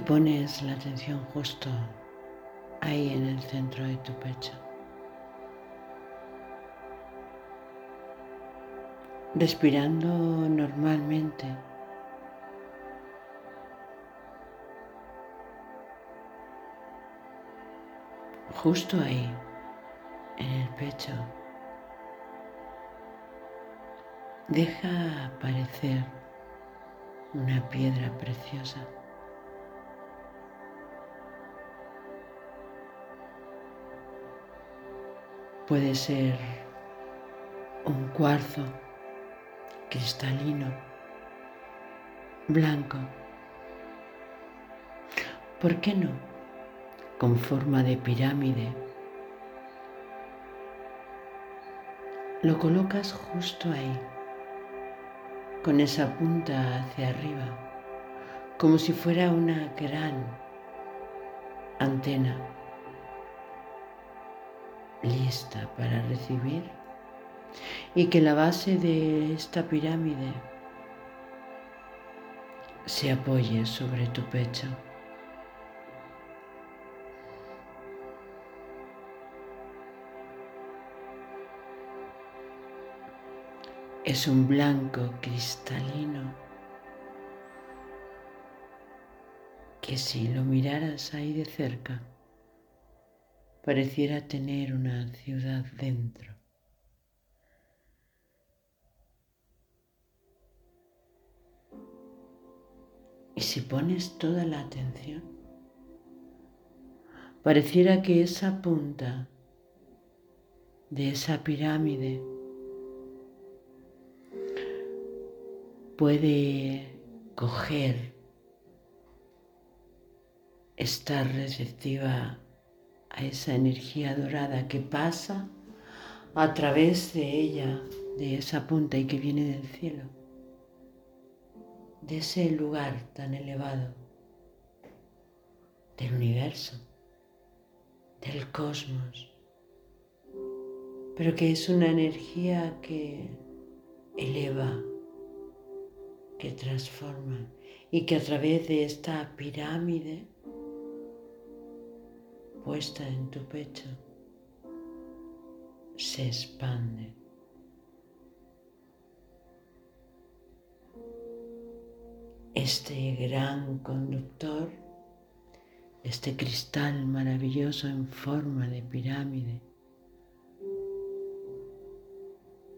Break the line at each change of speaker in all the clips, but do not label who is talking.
y pones la atención justo ahí en el centro de tu pecho. Respirando normalmente. Justo ahí, en el pecho. Deja aparecer una piedra preciosa. Puede ser un cuarzo cristalino, blanco. ¿Por qué no? Con forma de pirámide. Lo colocas justo ahí, con esa punta hacia arriba, como si fuera una gran antena lista para recibir y que la base de esta pirámide se apoye sobre tu pecho. Es un blanco cristalino que si lo miraras ahí de cerca, pareciera tener una ciudad dentro. Y si pones toda la atención, pareciera que esa punta de esa pirámide puede coger, estar receptiva esa energía dorada que pasa a través de ella, de esa punta y que viene del cielo, de ese lugar tan elevado, del universo, del cosmos, pero que es una energía que eleva, que transforma y que a través de esta pirámide puesta en tu pecho se expande. Este gran conductor, este cristal maravilloso en forma de pirámide,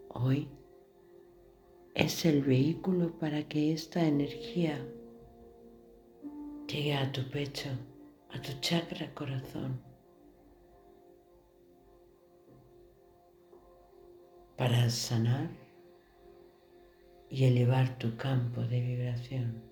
hoy es el vehículo para que esta energía llegue a tu pecho a tu chakra corazón para sanar y elevar tu campo de vibración.